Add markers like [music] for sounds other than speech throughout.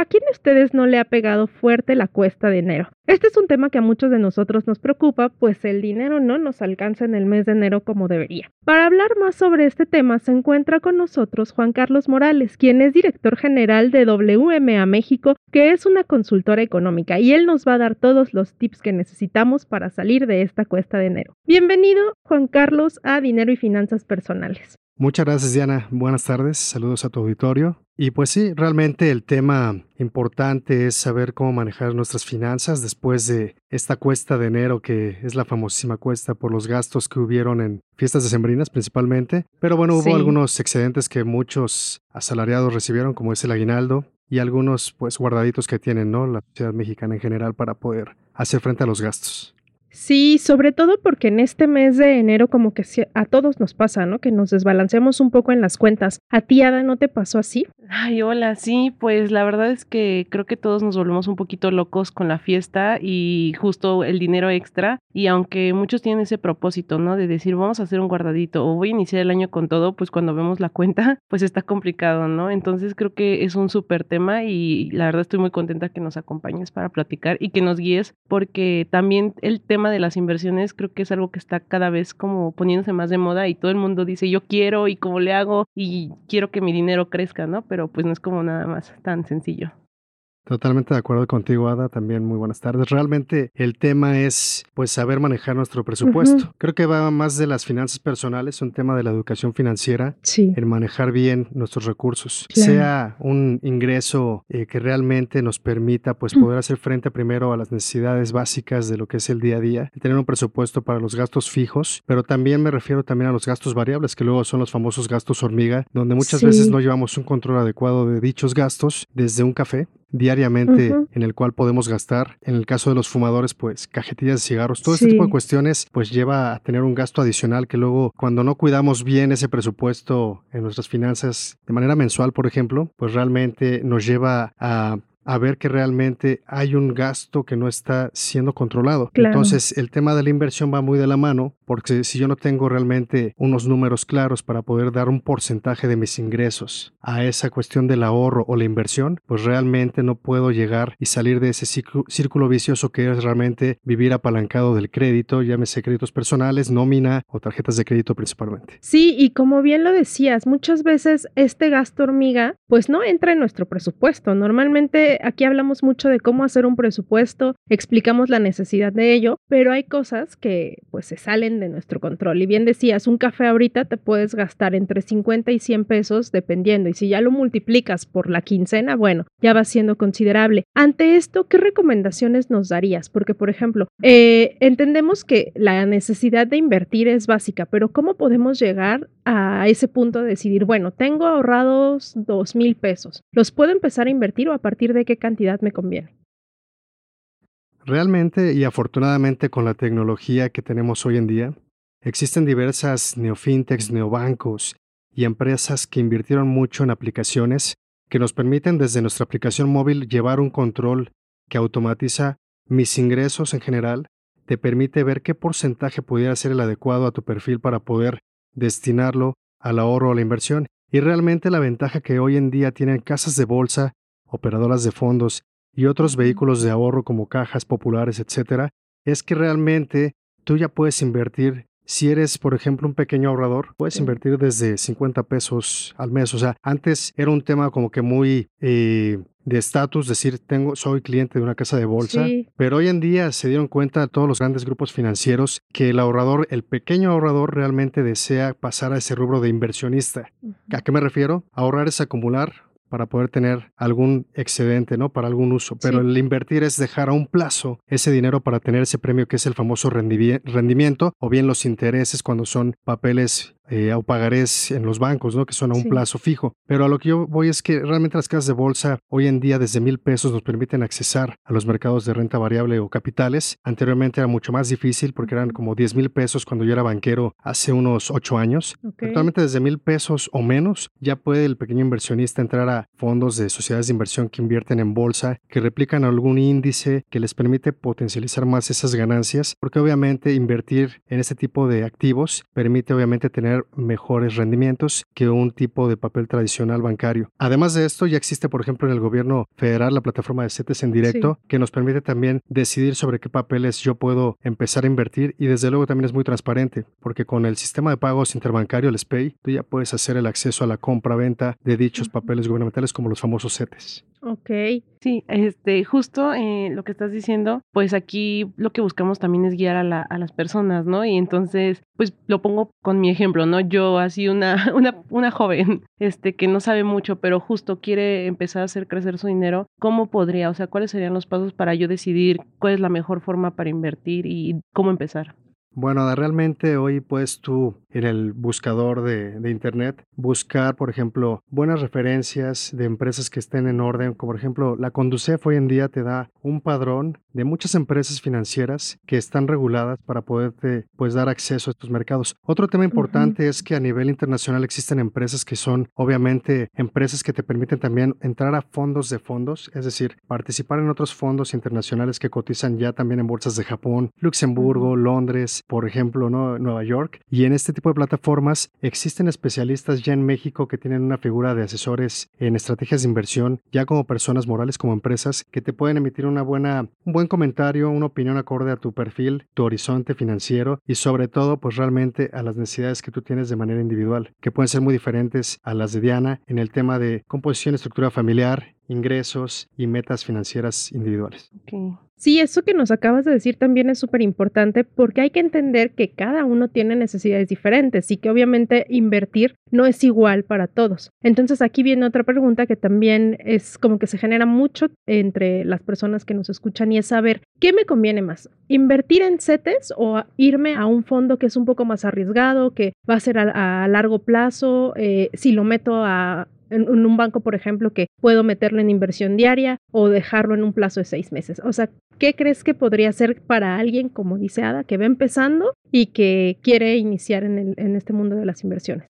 ¿A quién de ustedes no le ha pegado fuerte la cuesta de enero? Este es un tema que a muchos de nosotros nos preocupa, pues el dinero no nos alcanza en el mes de enero como debería. Para hablar más sobre este tema se encuentra con nosotros Juan Carlos Morales, quien es director general de WMA México, que es una consultora económica, y él nos va a dar todos los tips que necesitamos para salir de esta cuesta de enero. Bienvenido, Juan Carlos, a Dinero y Finanzas Personales. Muchas gracias, Diana. Buenas tardes. Saludos a tu auditorio. Y pues sí, realmente el tema importante es saber cómo manejar nuestras finanzas después de esta cuesta de enero, que es la famosísima cuesta por los gastos que hubieron en fiestas decembrinas principalmente. Pero bueno, hubo algunos excedentes que muchos asalariados recibieron, como es el aguinaldo, y algunos pues guardaditos que tienen, ¿no? La sociedad mexicana en general para poder hacer frente a los gastos. Sí, sobre todo porque en este mes de enero como que a todos nos pasa, ¿no? Que nos desbalanceamos un poco en las cuentas. ¿A ti, Ada, no te pasó así? Ay, hola, sí, pues la verdad es que creo que todos nos volvemos un poquito locos con la fiesta y justo el dinero extra. Y aunque muchos tienen ese propósito, ¿no? De decir, vamos a hacer un guardadito o voy a iniciar el año con todo, pues cuando vemos la cuenta, [laughs] pues está complicado, ¿no? Entonces creo que es un súper tema y la verdad estoy muy contenta que nos acompañes para platicar y que nos guíes porque también el tema de las inversiones creo que es algo que está cada vez como poniéndose más de moda y todo el mundo dice yo quiero y cómo le hago y quiero que mi dinero crezca, ¿no? Pero pues no es como nada más tan sencillo. Totalmente de acuerdo contigo, Ada. También muy buenas tardes. Realmente el tema es pues saber manejar nuestro presupuesto. Creo que va más de las finanzas personales, un tema de la educación financiera, sí. el manejar bien nuestros recursos, sea un ingreso eh, que realmente nos permita pues poder hacer frente primero a las necesidades básicas de lo que es el día a día, tener un presupuesto para los gastos fijos, pero también me refiero también a los gastos variables, que luego son los famosos gastos hormiga, donde muchas veces no llevamos un control adecuado de dichos gastos, desde un café diariamente en el cual podemos gastar. En el caso de los fumadores, pues cajetillas de cigarros, todo ese tipo de cuestiones, pues lleva a tener un gasto adicional que luego cuando no cuidamos bien ese presupuesto en nuestras finanzas de manera mensual, por ejemplo, pues realmente nos lleva a a ver que realmente hay un gasto que no está siendo controlado. Entonces, el tema de la inversión va muy de la mano, porque si yo no tengo realmente unos números claros para poder dar un porcentaje de mis ingresos a esa cuestión del ahorro o la inversión, pues realmente no puedo llegar y salir de ese círculo, vicioso que es realmente vivir apalancado del crédito, llámese créditos personales, nómina o tarjetas de crédito principalmente. Sí, y como bien lo decías, muchas veces este gasto hormiga pues no entra en nuestro presupuesto. Normalmente aquí hablamos mucho de cómo hacer un presupuesto, explicamos la necesidad de ello, pero hay cosas que pues se salen de nuestro control. Y bien decías, un café ahorita te puedes gastar entre 50 y 100 pesos dependiendo, y si ya lo multiplicas por la quincena, bueno, ya va siendo considerable. Ante esto, ¿qué recomendaciones nos darías? Porque, por ejemplo, eh, entendemos que la necesidad de invertir es básica, pero ¿cómo podemos llegar a ese punto de decidir, bueno, tengo ahorrados dos mil pesos, ¿los puedo empezar a invertir o a partir de qué cantidad me conviene? Realmente y afortunadamente con la tecnología que tenemos hoy en día, existen diversas neofintechs, neobancos y empresas que invirtieron mucho en aplicaciones que nos permiten desde nuestra aplicación móvil llevar un control que automatiza mis ingresos en general, te permite ver qué porcentaje pudiera ser el adecuado a tu perfil para poder destinarlo al ahorro o la inversión. Y realmente la ventaja que hoy en día tienen casas de bolsa, operadoras de fondos y otros vehículos de ahorro como cajas populares, etcétera, es que realmente tú ya puedes invertir Si eres, por ejemplo, un pequeño ahorrador, puedes invertir desde 50 pesos al mes. O sea, antes era un tema como que muy eh, de estatus, decir, tengo, soy cliente de una casa de bolsa, pero hoy en día se dieron cuenta todos los grandes grupos financieros que el ahorrador, el pequeño ahorrador realmente desea pasar a ese rubro de inversionista. ¿A qué me refiero? Ahorrar es acumular para poder tener algún excedente, ¿no? Para algún uso. Pero el invertir es dejar a un plazo ese dinero para tener ese premio que es el famoso rendimiento o bien los intereses cuando son papeles eh, o pagarés en los bancos, ¿no? Que son a un plazo fijo. Pero a lo que yo voy es que realmente las casas de bolsa hoy en día desde mil pesos nos permiten accesar a los mercados de renta variable o capitales. Anteriormente era mucho más difícil porque eran como 10 mil pesos cuando yo era banquero hace unos ocho años. Actualmente desde mil pesos o menos ya puede el pequeño inversionista entrar a fondos de sociedades de inversión que invierten en bolsa, que replican algún índice que les permite potencializar más esas ganancias, porque obviamente invertir en este tipo de activos permite obviamente tener mejores rendimientos que un tipo de papel tradicional bancario. Además de esto, ya existe, por ejemplo, en el gobierno federal la plataforma de CETES en directo, que nos permite también decidir sobre qué papeles yo puedo empezar a invertir y desde luego también es muy transparente, porque con el sistema de pagos interbancario, el SPAY, tú ya puedes hacer el acceso a la compra-venta de dichos papeles gubernamentales como los famosos CETES. Ok. Sí, este, justo eh, lo que estás diciendo, pues aquí lo que buscamos también es guiar a, a, las personas, ¿no? Y entonces, pues lo pongo con mi ejemplo, ¿no? Yo así una, [laughs] una, una joven, este, que no sabe mucho, pero justo quiere empezar a hacer crecer su dinero, ¿cómo podría? O sea, ¿cuáles serían los pasos para yo decidir cuál es la mejor forma para invertir y cómo empezar? Bueno, realmente hoy puedes tú en el buscador de, de, Internet buscar, por ejemplo, buenas referencias de empresas que estén en orden, como por ejemplo la Conducef hoy en día te da un padrón de muchas empresas financieras que están reguladas para poderte pues dar acceso a estos mercados. Otro tema importante es que a nivel internacional existen empresas que son obviamente empresas que te permiten también entrar a fondos de fondos, es decir, participar en otros fondos internacionales que cotizan ya también en bolsas de Japón, Luxemburgo, Londres, por ejemplo, ¿no? Nueva York. Y en este tipo de plataformas existen especialistas ya en México que tienen una figura de asesores en estrategias de inversión, ya como personas morales, como empresas, que te pueden emitir una buena, un buen comentario, una opinión acorde a tu perfil, tu horizonte financiero y sobre todo, pues realmente a las necesidades que tú tienes de manera individual, que pueden ser muy diferentes a las de Diana en el tema de composición, estructura familiar, ingresos y metas financieras individuales. Sí, eso que nos acabas de decir también es súper importante porque hay que entender que cada uno tiene necesidades diferentes y que obviamente invertir no es igual para todos. Entonces aquí viene otra pregunta que también es como que se genera mucho entre las personas que nos escuchan y es saber qué me conviene más, invertir en CETES o irme a un fondo que es un poco más arriesgado, que va a ser a, largo plazo, eh, si lo meto a en, un banco, por ejemplo, que puedo meterlo en inversión diaria o dejarlo en un plazo de seis meses. O sea, ¿qué crees que podría ser para alguien, como dice Ada, que va empezando y que quiere iniciar en, el, en este mundo de las inversiones?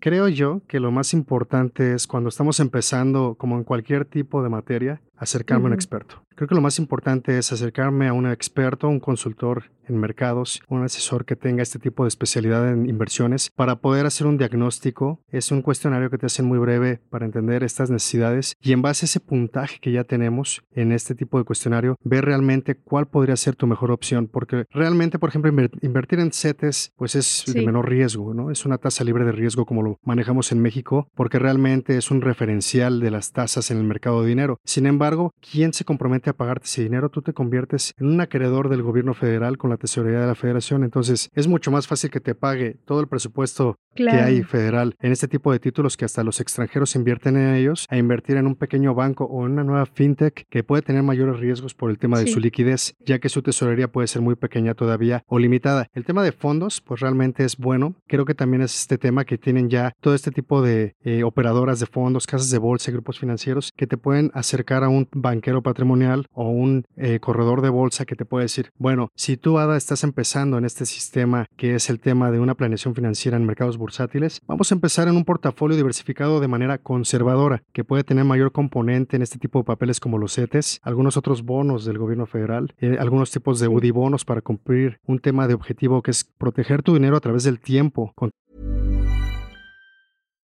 Creo yo que lo más importante es cuando estamos empezando, como en cualquier tipo de materia, acercarme a un experto. Creo que lo más importante es acercarme a un experto, un consultor en mercados, un asesor que tenga este tipo de especialidad en inversiones para poder hacer un diagnóstico. Es un cuestionario que te hacen muy breve para entender estas necesidades y en base a ese puntaje que ya tenemos en este tipo de cuestionario, ver realmente cuál podría ser tu mejor opción. Porque realmente, por ejemplo, invertir en CETES pues es de menor riesgo, ¿no? Es una tasa libre de riesgo como lo manejamos en México porque realmente es un referencial de las tasas en el mercado de dinero. Sin embargo, ¿quién se compromete a pagarte ese dinero? Tú te conviertes en un acreedor del gobierno federal con la tesorería de la federación. Entonces es mucho más fácil que te pague todo el presupuesto que hay federal en este tipo de títulos que hasta los extranjeros invierten en ellos a invertir en un pequeño banco o en una nueva fintech que puede tener mayores riesgos por el tema de su liquidez, ya que su tesorería puede ser muy pequeña todavía o limitada. El tema de fondos, pues realmente es bueno. Creo que también es este tema que tienen ya todo este tipo de eh, operadoras de fondos, casas de bolsa, grupos financieros que te pueden acercar a un banquero patrimonial o un eh, corredor de bolsa que te puede decir, bueno, si tú estás empezando en este sistema que es el tema de una planeación financiera en mercados bursátiles, vamos a empezar en un portafolio diversificado de manera conservadora, que puede tener mayor componente en este tipo de papeles como los CETES, algunos otros bonos del gobierno federal, eh, algunos tipos de UDI bonos para cumplir un tema de objetivo que es proteger tu dinero a través del tiempo.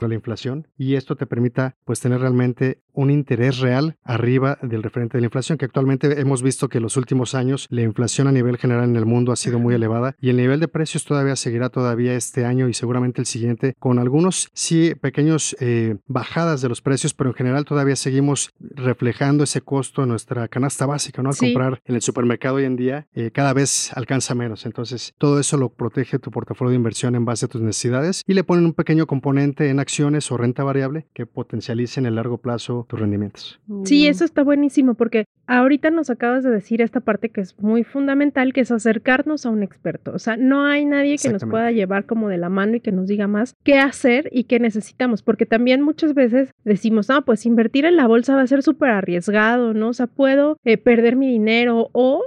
La inflación y esto te permita pues tener realmente un interés real arriba del referente de la inflación, que actualmente hemos visto que en los últimos años la inflación a nivel general en el mundo ha sido muy elevada y el nivel de precios todavía seguirá todavía este año y seguramente el siguiente con algunos sí pequeños eh, bajadas de los precios, pero en general todavía seguimos reflejando ese costo en nuestra canasta básica, ¿no? Al comprar en el supermercado hoy en día eh, cada vez alcanza menos, entonces todo eso lo protege tu portafolio de inversión en base a tus necesidades y le ponen un pequeño componente en acciones o renta variable que potencialice en el largo plazo tus rendimientos. Sí, eso está buenísimo porque ahorita nos acabas de decir esta parte que es muy fundamental, que es acercarnos a un experto. O sea, no hay nadie que nos pueda llevar como de la mano y que nos diga más qué hacer y qué necesitamos, porque también muchas veces decimos, no, pues invertir en la bolsa va a ser súper arriesgado, ¿no? O sea, puedo eh, perder mi dinero o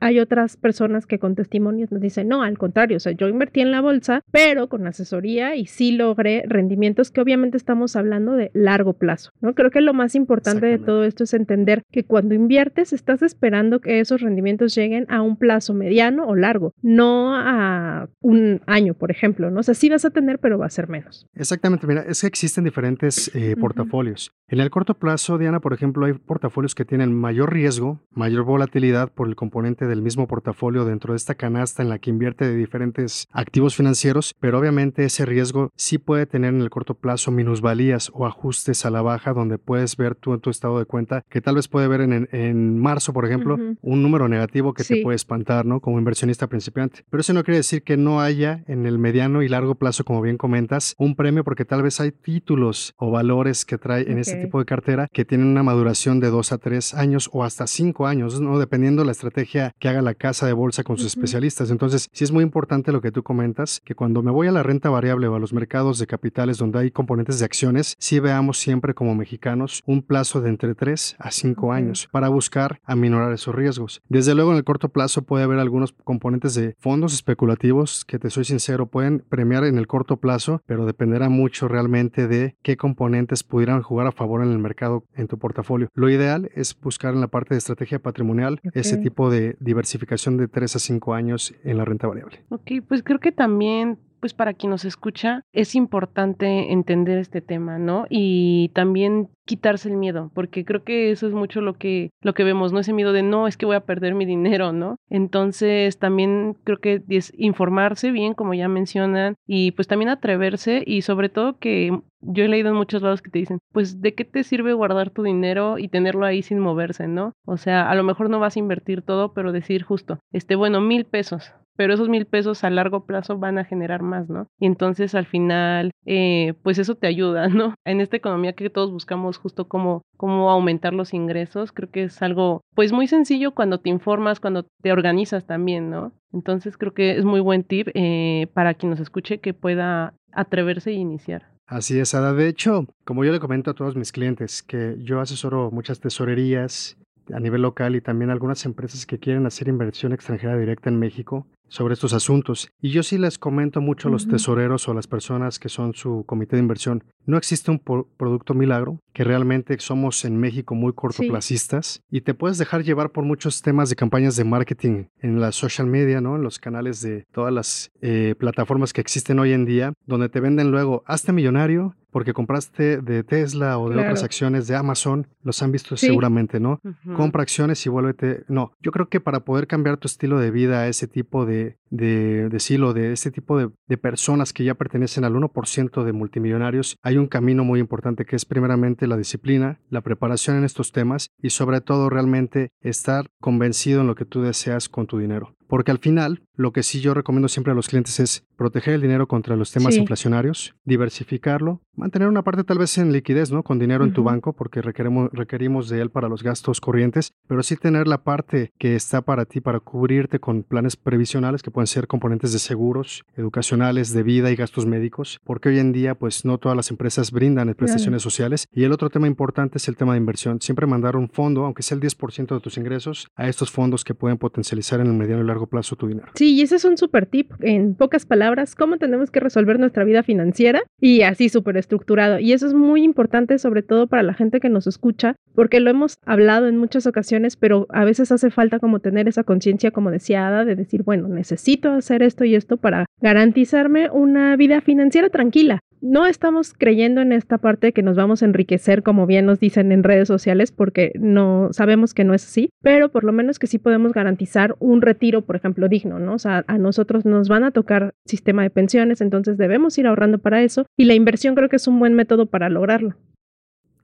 hay otras personas que con testimonios nos dicen, no, al contrario, o sea, yo invertí en la bolsa, pero con asesoría y sí logré rendimientos que obviamente estamos hablando de largo plazo, ¿no? Creo que lo más importante de todo esto es entender que cuando inviertes estás esperando que esos rendimientos lleguen a un plazo mediano o largo, no a un año, por ejemplo, ¿no? O sea, sí vas a tener, pero va a ser menos. Exactamente, mira, es que existen diferentes eh, portafolios. En el corto plazo, Diana, por ejemplo, hay portafolios que tienen mayor riesgo, mayor volatilidad por el componente del mismo portafolio dentro de esta canasta en la que invierte de diferentes activos financieros, pero obviamente ese riesgo sí puede tener en el corto plazo minusvalías o ajustes a la baja donde puedes ver tú en tu estado de cuenta que tal vez puede ver en, en marzo, por ejemplo, un número negativo que te puede espantar, ¿no? Como inversionista principiante. Pero eso no quiere decir que no haya en el mediano y largo plazo, como bien comentas, un premio porque tal vez hay títulos o valores que trae en este tipo de cartera que tienen una maduración de dos a tres años o hasta cinco años, ¿no? Dependiendo de la estrategia que haga la casa de bolsa con sus especialistas. Entonces, sí es muy importante lo que tú comentas, que cuando me voy a la renta variable o a los mercados de capitales donde hay componentes de acciones, sí veamos siempre como mexicanos un plazo de entre 3 a 5 años para buscar aminorar esos riesgos. Desde luego, en el corto plazo puede haber algunos componentes de fondos especulativos que, te soy sincero, pueden premiar en el corto plazo, pero dependerá mucho realmente de qué componentes pudieran jugar a favor en el mercado en tu portafolio. Lo ideal es buscar en la parte de estrategia patrimonial ese tipo de diversificación de 3 a 5 años en la renta variable. Ok, pues creo que también pues para quien nos escucha es importante entender este tema, ¿no? Y también quitarse el miedo, porque creo que eso es mucho lo que lo que vemos, no ese miedo de no, es que voy a perder mi dinero, ¿no? Entonces, también creo que es informarse bien, como ya mencionan, y pues también atreverse y sobre todo que yo he leído en muchos lados que te dicen, pues, ¿de qué te sirve guardar tu dinero y tenerlo ahí sin moverse, no? O sea, a lo mejor no vas a invertir todo, pero decir justo, este, bueno, mil pesos, pero esos mil pesos a largo plazo van a generar más, ¿no? Y entonces al final, eh, pues eso te ayuda, [laughs] ¿no? En esta economía que todos buscamos justo cómo, cómo aumentar los ingresos, creo que es algo, pues muy sencillo cuando te informas, cuando te organizas también, ¿no? Entonces creo que es muy buen tip eh, para quien nos escuche que pueda atreverse e iniciar. Así es, Ada. De hecho, como yo le comento a todos mis clientes, que yo asesoro muchas tesorerías a nivel local y también algunas empresas que quieren hacer inversión extranjera directa en México sobre estos asuntos. Y yo sí les comento mucho a los tesoreros o a las personas que son su comité de inversión. No existe un producto milagro, que realmente somos en México muy cortoplacistas y te puedes dejar llevar por muchos temas de campañas de marketing en la social media, ¿no? En los canales de todas las eh, plataformas que existen hoy en día, donde te venden luego, hazte millonario porque compraste de Tesla o de Claro. otras acciones de Amazon, los han visto Sí. seguramente, ¿no? Compra acciones y vuélvete. No, yo creo que para poder cambiar tu estilo de vida a ese tipo de, de, de silo, de este tipo de, de personas que ya pertenecen al 1% de multimillonarios, hay un camino muy importante que es primeramente la disciplina, la preparación en estos temas y sobre todo realmente estar convencido en lo que tú deseas con tu dinero. Porque al final, lo que sí yo recomiendo siempre a los clientes es proteger el dinero contra los temas Sí. inflacionarios, diversificarlo, mantener una parte tal vez en liquidez, ¿no? Con dinero en tu banco, porque requeremos, requerimos de él para los gastos corrientes, pero sí tener la parte que está para ti, para cubrirte con planes previsionales que pueden ser componentes de seguros, educacionales, de vida y gastos médicos, porque hoy en día, pues no todas las empresas brindan prestaciones sociales. Y el otro tema importante es el tema de inversión. Siempre mandar un fondo, aunque sea el 10% de tus ingresos, a estos fondos que pueden potencializar en el mediano y largo plazo tu dinero. Sí, y ese es un super tip, en pocas palabras, cómo tenemos que resolver nuestra vida financiera y así súper estructurado. Y eso es muy importante, sobre todo para la gente que nos escucha, porque lo hemos hablado en muchas ocasiones, pero a veces hace falta como tener esa conciencia, como decía Ada, de decir, bueno, necesito hacer esto y esto para garantizarme una vida financiera tranquila. No estamos creyendo en esta parte de que nos vamos a enriquecer, como bien nos dicen en redes sociales, porque no sabemos que no es así, pero por lo menos que sí podemos garantizar un retiro, por ejemplo, digno, ¿no? O sea, a nosotros nos van a tocar sistema de pensiones, entonces debemos ir ahorrando para eso y la inversión creo que es un buen método para lograrlo.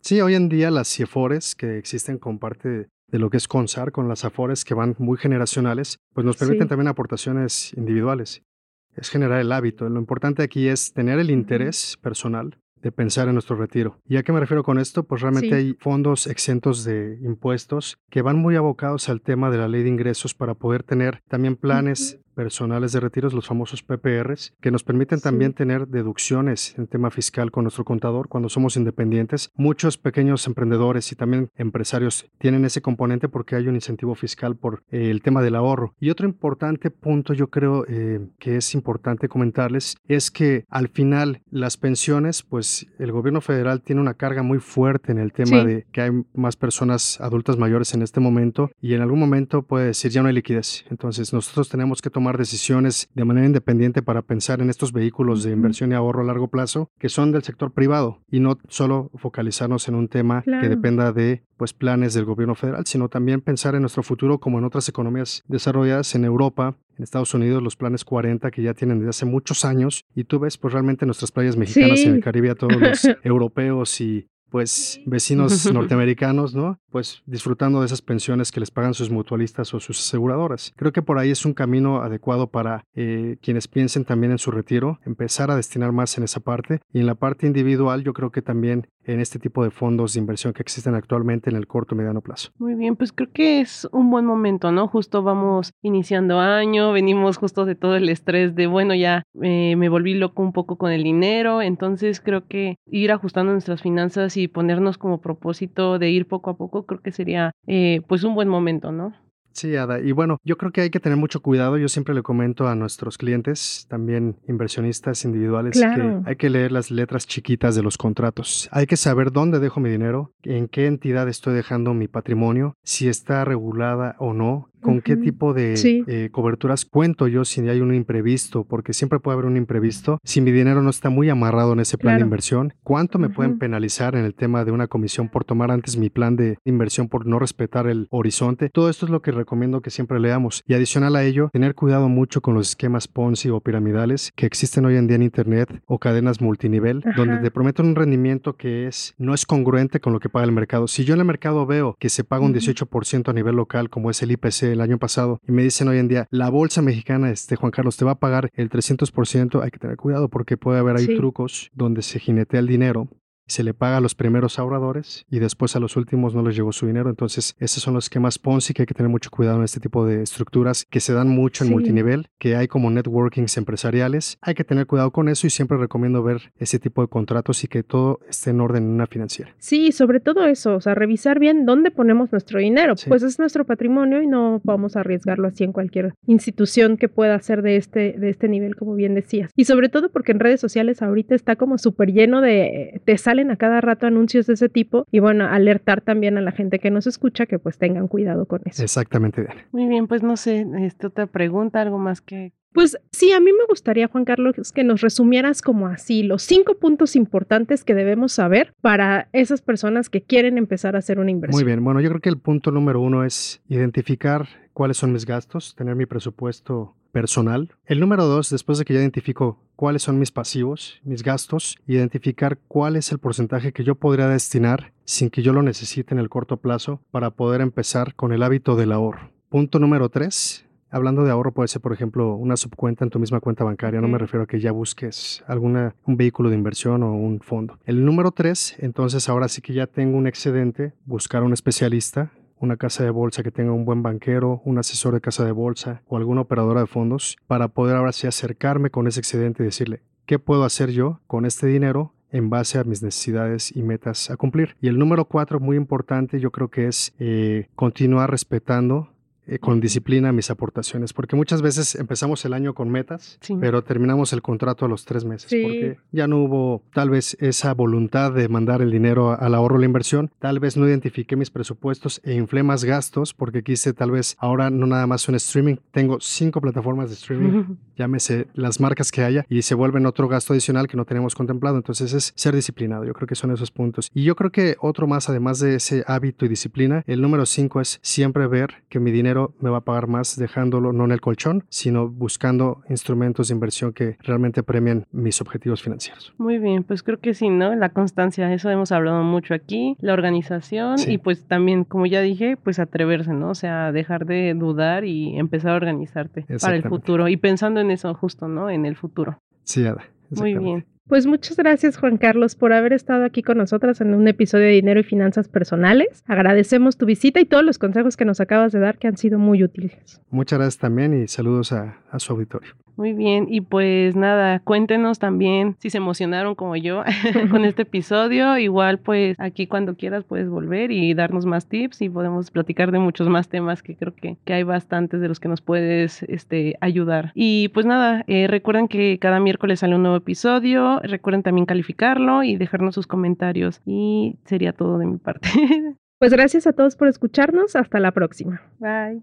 Sí, hoy en día las CIEFORES que existen con parte de, de lo que es CONSAR, con las AFORES que van muy generacionales, pues nos permiten Sí. también aportaciones individuales. Es generar el hábito. Lo importante aquí es tener el interés personal de pensar en nuestro retiro. ¿Y a qué me refiero con esto? Pues realmente Sí. hay fondos exentos de impuestos que van muy abocados al tema de la ley de ingresos para poder tener también planes personales de retiros, los famosos PPRs, que nos permiten Sí. también tener deducciones en tema fiscal con nuestro contador cuando somos independientes. Muchos pequeños emprendedores y también empresarios tienen ese componente porque hay un incentivo fiscal por eh, el tema del ahorro. Y otro importante punto yo creo eh, que es importante comentarles es que al final las pensiones, pues el gobierno federal tiene una carga muy fuerte en el tema Sí. de que hay más personas adultas mayores en este momento y en algún momento puede decir ya no hay liquidez. Entonces nosotros tenemos que tomar decisiones de manera independiente para pensar en estos vehículos de inversión y ahorro a largo plazo que son del sector privado y no solo focalizarnos en un tema que dependa de pues planes del gobierno federal, sino también pensar en nuestro futuro como en otras economías desarrolladas en Europa, en Estados Unidos, los planes 40 que ya tienen desde hace muchos años y tú ves pues realmente nuestras playas mexicanas en el Sí. Caribe a todos los [laughs] europeos y pues vecinos [laughs] norteamericanos, ¿no? Pues disfrutando de esas pensiones que les pagan sus mutualistas o sus aseguradoras. Creo que por ahí es un camino adecuado para eh, quienes piensen también en su retiro, empezar a destinar más en esa parte. Y en la parte individual, yo creo que también en este tipo de fondos de inversión que existen actualmente en el corto y mediano plazo. Muy bien, pues creo que es un buen momento, ¿no? Justo vamos iniciando año, venimos justo de todo el estrés de, bueno, ya eh, me volví loco un poco con el dinero, entonces creo que ir ajustando nuestras finanzas y ponernos como propósito de ir poco a poco, creo que sería eh, pues un buen momento, ¿no? Sí, Ada. Y bueno, yo creo que hay que tener mucho cuidado. Yo siempre le comento a nuestros clientes, también inversionistas individuales, Claro. que hay que leer las letras chiquitas de los contratos. Hay que saber dónde dejo mi dinero, en qué entidad estoy dejando mi patrimonio, si está regulada o no, con qué tipo de Sí. eh, coberturas cuento yo si hay un imprevisto, porque siempre puede haber un imprevisto. Si mi dinero no está muy amarrado en ese plan de inversión, ¿cuánto me pueden penalizar en el tema de una comisión por tomar antes mi plan de inversión por no respetar el horizonte? Todo esto es lo que recomiendo que siempre leamos. Y adicional a ello, tener cuidado mucho con los esquemas Ponzi o piramidales que existen hoy en día en Internet o cadenas multinivel, Ajá. donde te prometen un rendimiento que es no es congruente con lo que paga el mercado. Si yo en el mercado veo que se paga un Ujú. 18% a nivel local, como es el IPC el año pasado, y me dicen hoy en día, la bolsa mexicana, este Juan Carlos, te va a pagar el 300%, hay que tener cuidado porque puede haber ahí Sí. trucos donde se jinetea el dinero se le paga a los primeros ahorradores y después a los últimos no les llegó su dinero. Entonces, esos son los esquemas Ponzi que hay que tener mucho cuidado en este tipo de estructuras que se dan mucho en Sí. multinivel, que hay como networkings empresariales. Hay que tener cuidado con eso y siempre recomiendo ver ese tipo de contratos y que todo esté en orden en una financiera. Sí, sobre todo eso, o sea, revisar bien dónde ponemos nuestro dinero. Sí. Pues es nuestro patrimonio y no vamos a arriesgarlo así en cualquier institución que pueda ser de este, de este nivel, como bien decías. Y sobre todo porque en redes sociales ahorita está como súper lleno de, te salen a cada rato anuncios de ese tipo y bueno, alertar también a la gente que nos escucha que pues tengan cuidado con eso. Exactamente, Diana. Muy bien, pues no sé, este, otra pregunta, algo más que Pues sí, a mí me gustaría, Juan Carlos, que nos resumieras como así los cinco puntos importantes que debemos saber para esas personas que quieren empezar a hacer una inversión. Muy bien, bueno, yo creo que el punto número uno es identificar cuáles son mis gastos, tener mi presupuesto personal. El número dos, después de que ya identifico cuáles son mis pasivos, mis gastos, identificar cuál es el porcentaje que yo podría destinar sin que yo lo necesite en el corto plazo para poder empezar con el hábito del ahorro. Punto número tres, Hablando de ahorro, puede ser, por ejemplo, una subcuenta en tu misma cuenta bancaria. No me refiero a que ya busques alguna, un vehículo de inversión o un fondo. El número tres, entonces ahora sí que ya tengo un excedente, buscar un especialista una casa de bolsa que tenga un buen banquero, un asesor de casa de bolsa o alguna operadora de fondos para poder ahora sí acercarme con ese excedente y decirle, ¿qué puedo hacer yo con este dinero en base a mis necesidades y metas a cumplir? Y el número cuatro, muy importante, yo creo que es eh, continuar respetando eh, con disciplina mis aportaciones, porque muchas veces empezamos el año con metas, pero terminamos el contrato a los tres meses, porque ya no hubo tal vez esa voluntad de mandar el dinero al ahorro o la inversión, tal vez no identifiqué mis presupuestos e inflé más gastos, porque quise tal vez ahora no nada más un streaming, tengo cinco plataformas de streaming, [laughs] llámese las marcas que haya, y se vuelven otro gasto adicional que no tenemos contemplado, entonces es ser disciplinado, yo creo que son esos puntos. Y yo creo que otro más, además de ese hábito y disciplina, el número cinco es siempre ver que mi dinero me va a pagar más dejándolo no en el colchón, sino buscando instrumentos de inversión que realmente premien mis objetivos financieros. Muy bien, pues creo que sí, ¿no? La constancia, eso hemos hablado mucho aquí, la organización y pues también, como ya dije, pues atreverse, ¿no? O sea, dejar de dudar y empezar a organizarte para el futuro y pensando en eso justo, ¿no? En el futuro. Sí, Ada. Muy bien. Pues muchas gracias Juan Carlos por haber estado aquí con nosotras en un episodio de Dinero y Finanzas Personales. Agradecemos tu visita y todos los consejos que nos acabas de dar que han sido muy útiles. Muchas gracias también y saludos a, a su auditorio. Muy bien, y pues nada, cuéntenos también si se emocionaron como yo [laughs] con este episodio. Igual pues aquí cuando quieras puedes volver y darnos más tips y podemos platicar de muchos más temas que creo que, que hay bastantes de los que nos puedes este, ayudar. Y pues nada, eh, recuerden que cada miércoles sale un nuevo episodio, recuerden también calificarlo y dejarnos sus comentarios. Y sería todo de mi parte. [laughs] pues gracias a todos por escucharnos, hasta la próxima. Bye.